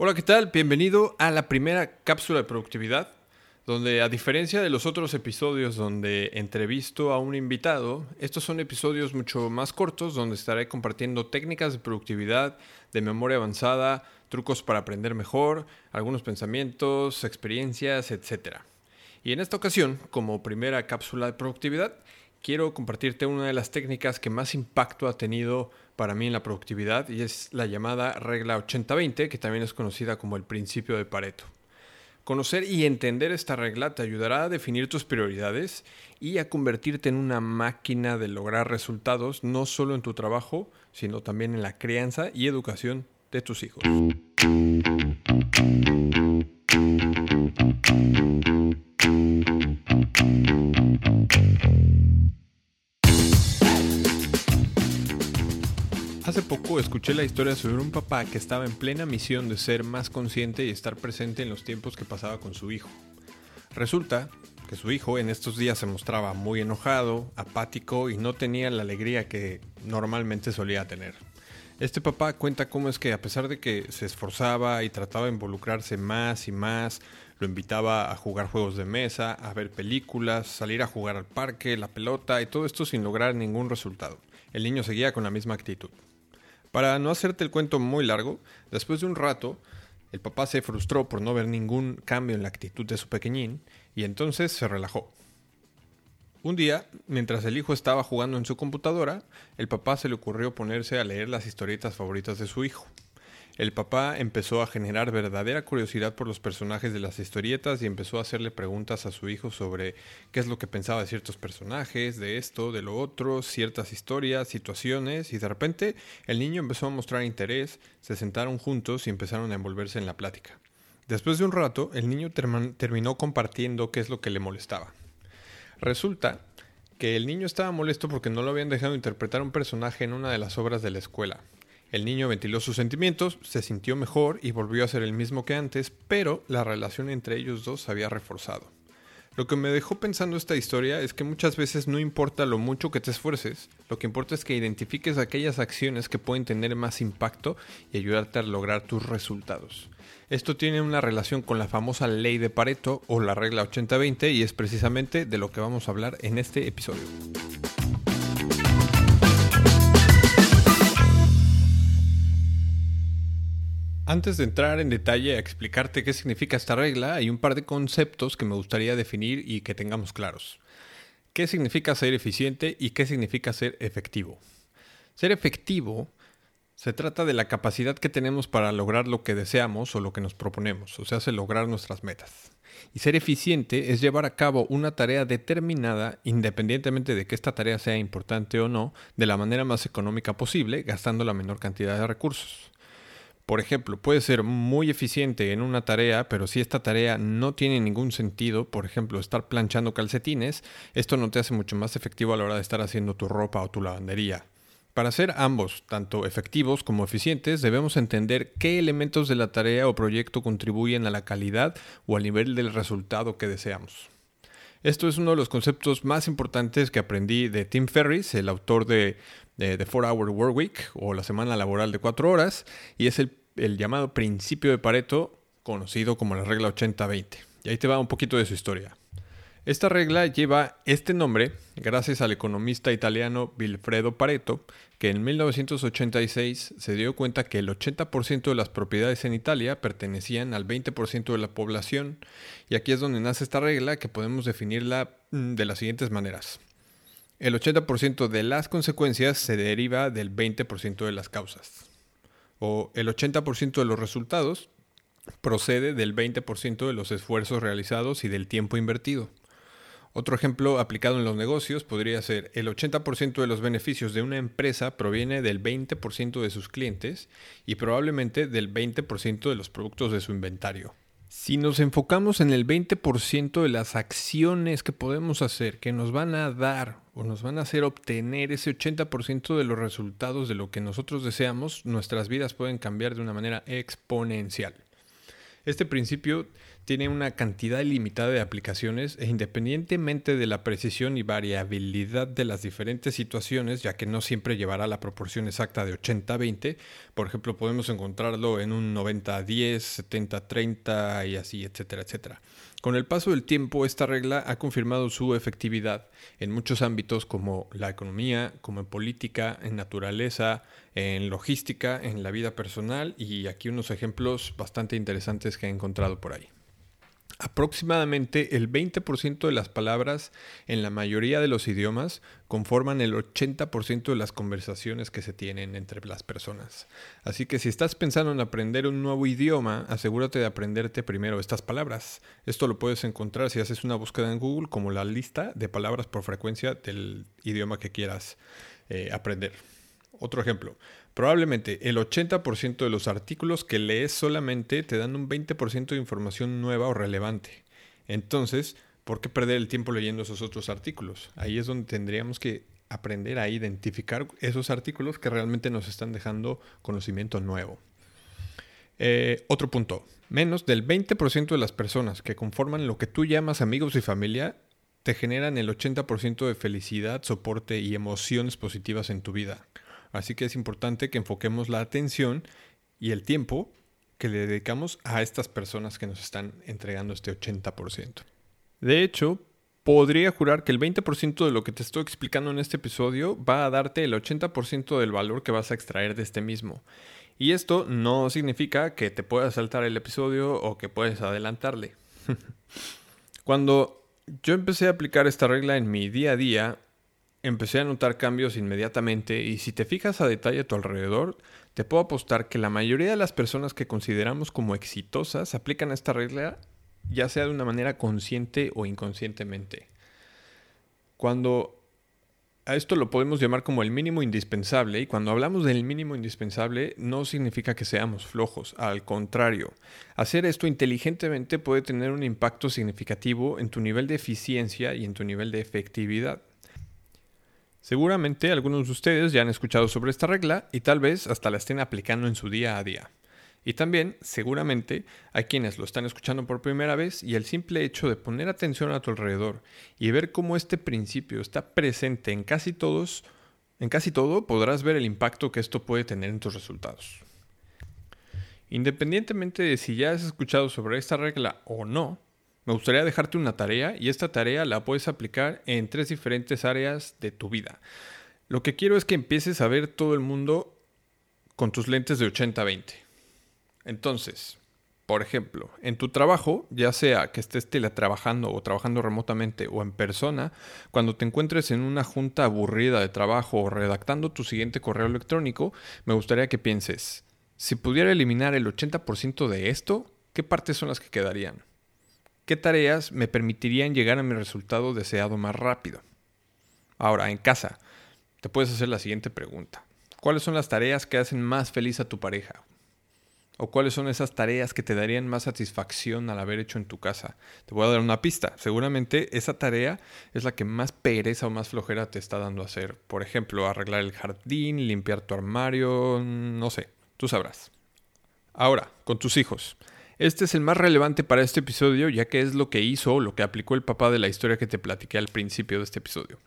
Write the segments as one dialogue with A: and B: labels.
A: Hola, ¿qué tal? Bienvenido a la primera cápsula de productividad, donde a diferencia de los otros episodios donde entrevisto a un invitado, estos son episodios mucho más cortos donde estaré compartiendo técnicas de productividad, de memoria avanzada, trucos para aprender mejor, algunos pensamientos, experiencias, etc. Y en esta ocasión, como primera cápsula de productividad, quiero compartirte una de las técnicas que más impacto ha tenido para mí en la productividad y es la llamada regla 80-20, que también es conocida como el principio de Pareto. Conocer y entender esta regla te ayudará a definir tus prioridades y a convertirte en una máquina de lograr resultados no solo en tu trabajo, sino también en la crianza y educación de tus hijos. Hace poco escuché la historia sobre un papá que estaba en plena misión de ser más consciente y estar presente en los tiempos que pasaba con su hijo. Resulta que su hijo en estos días se mostraba muy enojado, apático y no tenía la alegría que normalmente solía tener. Este papá cuenta cómo es que a pesar de que se esforzaba y trataba de involucrarse más y más, lo invitaba a jugar juegos de mesa, a ver películas, salir a jugar al parque, la pelota y todo esto sin lograr ningún resultado. El niño seguía con la misma actitud. Para no hacerte el cuento muy largo, después de un rato, el papá se frustró por no ver ningún cambio en la actitud de su pequeñín y entonces se relajó. Un día, mientras el hijo estaba jugando en su computadora, el papá se le ocurrió ponerse a leer las historietas favoritas de su hijo el papá empezó a generar verdadera curiosidad por los personajes de las historietas y empezó a hacerle preguntas a su hijo sobre qué es lo que pensaba de ciertos personajes, de esto, de lo otro, ciertas historias, situaciones, y de repente el niño empezó a mostrar interés, se sentaron juntos y empezaron a envolverse en la plática. Después de un rato, el niño terminó compartiendo qué es lo que le molestaba. Resulta que el niño estaba molesto porque no lo habían dejado interpretar un personaje en una de las obras de la escuela. El niño ventiló sus sentimientos, se sintió mejor y volvió a ser el mismo que antes, pero la relación entre ellos dos se había reforzado. Lo que me dejó pensando esta historia es que muchas veces no importa lo mucho que te esfuerces, lo que importa es que identifiques aquellas acciones que pueden tener más impacto y ayudarte a lograr tus resultados. Esto tiene una relación con la famosa ley de Pareto o la regla 80-20 y es precisamente de lo que vamos a hablar en este episodio. Antes de entrar en detalle a explicarte qué significa esta regla, hay un par de conceptos que me gustaría definir y que tengamos claros. ¿Qué significa ser eficiente y qué significa ser efectivo? Ser efectivo se trata de la capacidad que tenemos para lograr lo que deseamos o lo que nos proponemos, o sea, hace lograr nuestras metas. Y ser eficiente es llevar a cabo una tarea determinada, independientemente de que esta tarea sea importante o no, de la manera más económica posible, gastando la menor cantidad de recursos. Por ejemplo, puede ser muy eficiente en una tarea, pero si esta tarea no tiene ningún sentido, por ejemplo, estar planchando calcetines, esto no te hace mucho más efectivo a la hora de estar haciendo tu ropa o tu lavandería. Para ser ambos, tanto efectivos como eficientes, debemos entender qué elementos de la tarea o proyecto contribuyen a la calidad o al nivel del resultado que deseamos. Esto es uno de los conceptos más importantes que aprendí de Tim Ferriss, el autor de, The 4 Hour Work Week o la semana laboral de 4 horas, y es el el llamado principio de Pareto, conocido como la regla 80-20. Y ahí te va un poquito de su historia. Esta regla lleva este nombre gracias al economista italiano Vilfredo Pareto, que en 1986 se dio cuenta que el 80% de las propiedades en Italia pertenecían al 20% de la población, y aquí es donde nace esta regla que podemos definirla mm, de las siguientes maneras. El 80% de las consecuencias se deriva del 20% de las causas o el 80% de los resultados procede del 20% de los esfuerzos realizados y del tiempo invertido. Otro ejemplo aplicado en los negocios podría ser el 80% de los beneficios de una empresa proviene del 20% de sus clientes y probablemente del 20% de los productos de su inventario. Si nos enfocamos en el 20% de las acciones que podemos hacer, que nos van a dar o nos van a hacer obtener ese 80% de los resultados de lo que nosotros deseamos, nuestras vidas pueden cambiar de una manera exponencial. Este principio tiene una cantidad ilimitada de aplicaciones e independientemente de la precisión y variabilidad de las diferentes situaciones, ya que no siempre llevará la proporción exacta de 80-20, por ejemplo, podemos encontrarlo en un 90-10, 70-30 y así, etcétera, etcétera. Con el paso del tiempo, esta regla ha confirmado su efectividad en muchos ámbitos como la economía, como en política, en naturaleza, en logística, en la vida personal y aquí unos ejemplos bastante interesantes que he encontrado por ahí. Aproximadamente el 20% de las palabras en la mayoría de los idiomas conforman el 80% de las conversaciones que se tienen entre las personas. Así que si estás pensando en aprender un nuevo idioma, asegúrate de aprenderte primero estas palabras. Esto lo puedes encontrar si haces una búsqueda en Google como la lista de palabras por frecuencia del idioma que quieras eh, aprender. Otro ejemplo, probablemente el 80% de los artículos que lees solamente te dan un 20% de información nueva o relevante. Entonces, ¿por qué perder el tiempo leyendo esos otros artículos? Ahí es donde tendríamos que aprender a identificar esos artículos que realmente nos están dejando conocimiento nuevo. Eh, otro punto, menos del 20% de las personas que conforman lo que tú llamas amigos y familia te generan el 80% de felicidad, soporte y emociones positivas en tu vida. Así que es importante que enfoquemos la atención y el tiempo que le dedicamos a estas personas que nos están entregando este 80%. De hecho, podría jurar que el 20% de lo que te estoy explicando en este episodio va a darte el 80% del valor que vas a extraer de este mismo. Y esto no significa que te puedas saltar el episodio o que puedes adelantarle. Cuando yo empecé a aplicar esta regla en mi día a día, empecé a notar cambios inmediatamente y si te fijas a detalle a tu alrededor, te puedo apostar que la mayoría de las personas que consideramos como exitosas aplican esta regla ya sea de una manera consciente o inconscientemente. Cuando a esto lo podemos llamar como el mínimo indispensable y cuando hablamos del mínimo indispensable no significa que seamos flojos, al contrario, hacer esto inteligentemente puede tener un impacto significativo en tu nivel de eficiencia y en tu nivel de efectividad. Seguramente algunos de ustedes ya han escuchado sobre esta regla y tal vez hasta la estén aplicando en su día a día. Y también, seguramente, hay quienes lo están escuchando por primera vez y el simple hecho de poner atención a tu alrededor y ver cómo este principio está presente en casi todos, en casi todo, podrás ver el impacto que esto puede tener en tus resultados. Independientemente de si ya has escuchado sobre esta regla o no, me gustaría dejarte una tarea y esta tarea la puedes aplicar en tres diferentes áreas de tu vida. Lo que quiero es que empieces a ver todo el mundo con tus lentes de 80-20. Entonces, por ejemplo, en tu trabajo, ya sea que estés teletrabajando o trabajando remotamente o en persona, cuando te encuentres en una junta aburrida de trabajo o redactando tu siguiente correo electrónico, me gustaría que pienses, si pudiera eliminar el 80% de esto, ¿qué partes son las que quedarían? ¿Qué tareas me permitirían llegar a mi resultado deseado más rápido? Ahora, en casa, te puedes hacer la siguiente pregunta. ¿Cuáles son las tareas que hacen más feliz a tu pareja? ¿O cuáles son esas tareas que te darían más satisfacción al haber hecho en tu casa? Te voy a dar una pista. Seguramente esa tarea es la que más pereza o más flojera te está dando a hacer. Por ejemplo, arreglar el jardín, limpiar tu armario, no sé, tú sabrás. Ahora, con tus hijos. Este es el más relevante para este episodio ya que es lo que hizo lo que aplicó el papá de la historia que te platiqué al principio de este episodio.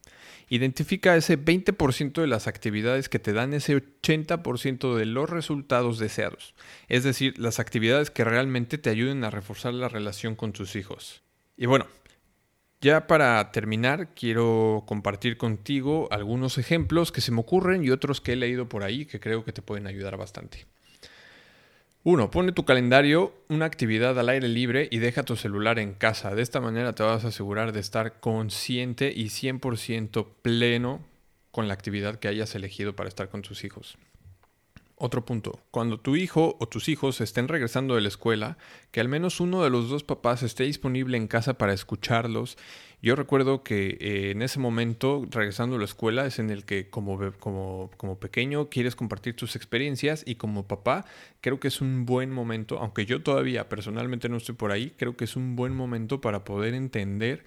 A: Identifica ese 20% de las actividades que te dan ese 80% de los resultados deseados, es decir, las actividades que realmente te ayuden a reforzar la relación con tus hijos. Y bueno, ya para terminar, quiero compartir contigo algunos ejemplos que se me ocurren y otros que he leído por ahí que creo que te pueden ayudar bastante. Uno, pone tu calendario una actividad al aire libre y deja tu celular en casa. De esta manera te vas a asegurar de estar consciente y 100% pleno con la actividad que hayas elegido para estar con tus hijos. Otro punto, cuando tu hijo o tus hijos estén regresando de la escuela, que al menos uno de los dos papás esté disponible en casa para escucharlos. Yo recuerdo que eh, en ese momento, regresando a la escuela, es en el que como, como, como pequeño quieres compartir tus experiencias y como papá creo que es un buen momento, aunque yo todavía personalmente no estoy por ahí, creo que es un buen momento para poder entender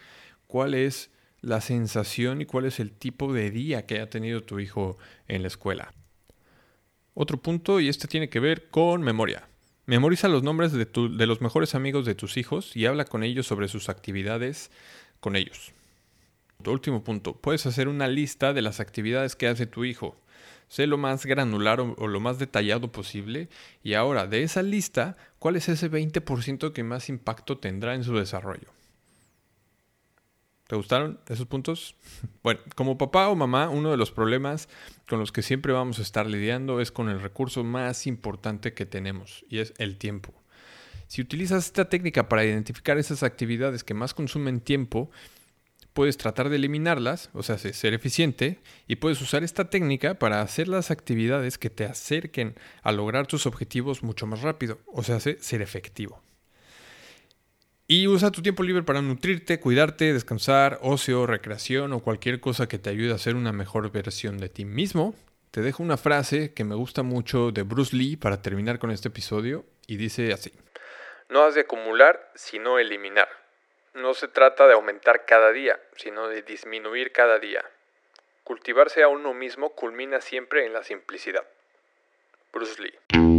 A: cuál es la sensación y cuál es el tipo de día que ha tenido tu hijo en la escuela. Otro punto, y este tiene que ver con memoria. Memoriza los nombres de, de los mejores amigos de tus hijos y habla con ellos sobre sus actividades con ellos. Último punto, puedes hacer una lista de las actividades que hace tu hijo. Sé lo más granular o, lo más detallado posible y ahora de esa lista, ¿cuál es ese 20% que más impacto tendrá en su desarrollo? ¿Te gustaron esos puntos? Bueno, como papá o mamá, uno de los problemas con los que siempre vamos a estar lidiando es con el recurso más importante que tenemos y es el tiempo. Si utilizas esta técnica para identificar esas actividades que más consumen tiempo, puedes tratar de eliminarlas, o sea, ser eficiente, y puedes usar esta técnica para hacer las actividades que te acerquen a lograr tus objetivos mucho más rápido, o sea, ser efectivo. Y usa tu tiempo libre para nutrirte, cuidarte, descansar, ocio, recreación o cualquier cosa que te ayude a ser una mejor versión de ti mismo. Te dejo una frase que me gusta mucho de Bruce Lee para terminar con este episodio y dice así. No has de acumular, sino eliminar. No se trata de aumentar cada día, sino de disminuir cada día. Cultivarse a uno mismo culmina siempre en la simplicidad. Bruce Lee.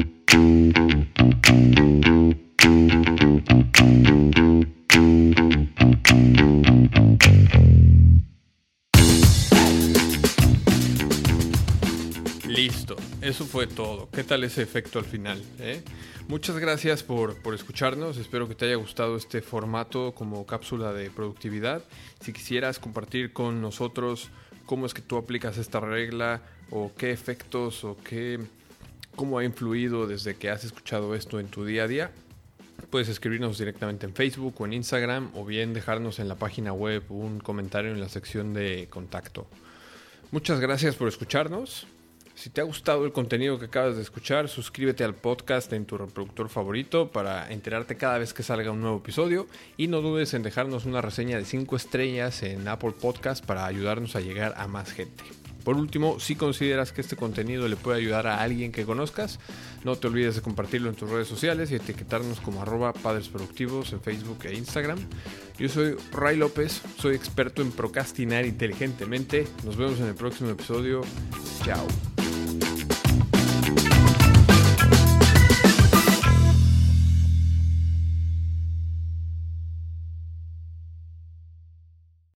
A: Eso fue todo. ¿Qué tal ese efecto al final? Eh? Muchas gracias por, por, escucharnos. Espero que te haya gustado este formato como cápsula de productividad. Si quisieras compartir con nosotros cómo es que tú aplicas esta regla o qué efectos o qué, cómo ha influido desde que has escuchado esto en tu día a día, puedes escribirnos directamente en Facebook o en Instagram o bien dejarnos en la página web un comentario en la sección de contacto. Muchas gracias por escucharnos. Si te ha gustado el contenido que acabas de escuchar, suscríbete al podcast en tu reproductor favorito para enterarte cada vez que salga un nuevo episodio y no dudes en dejarnos una reseña de 5 estrellas en Apple Podcast para ayudarnos a llegar a más gente. Por último, si consideras que este contenido le puede ayudar a alguien que conozcas, no te olvides de compartirlo en tus redes sociales y etiquetarnos como arroba padres productivos en Facebook e Instagram. Yo soy Ray López, soy experto en procrastinar inteligentemente. Nos vemos en el próximo episodio. Chao.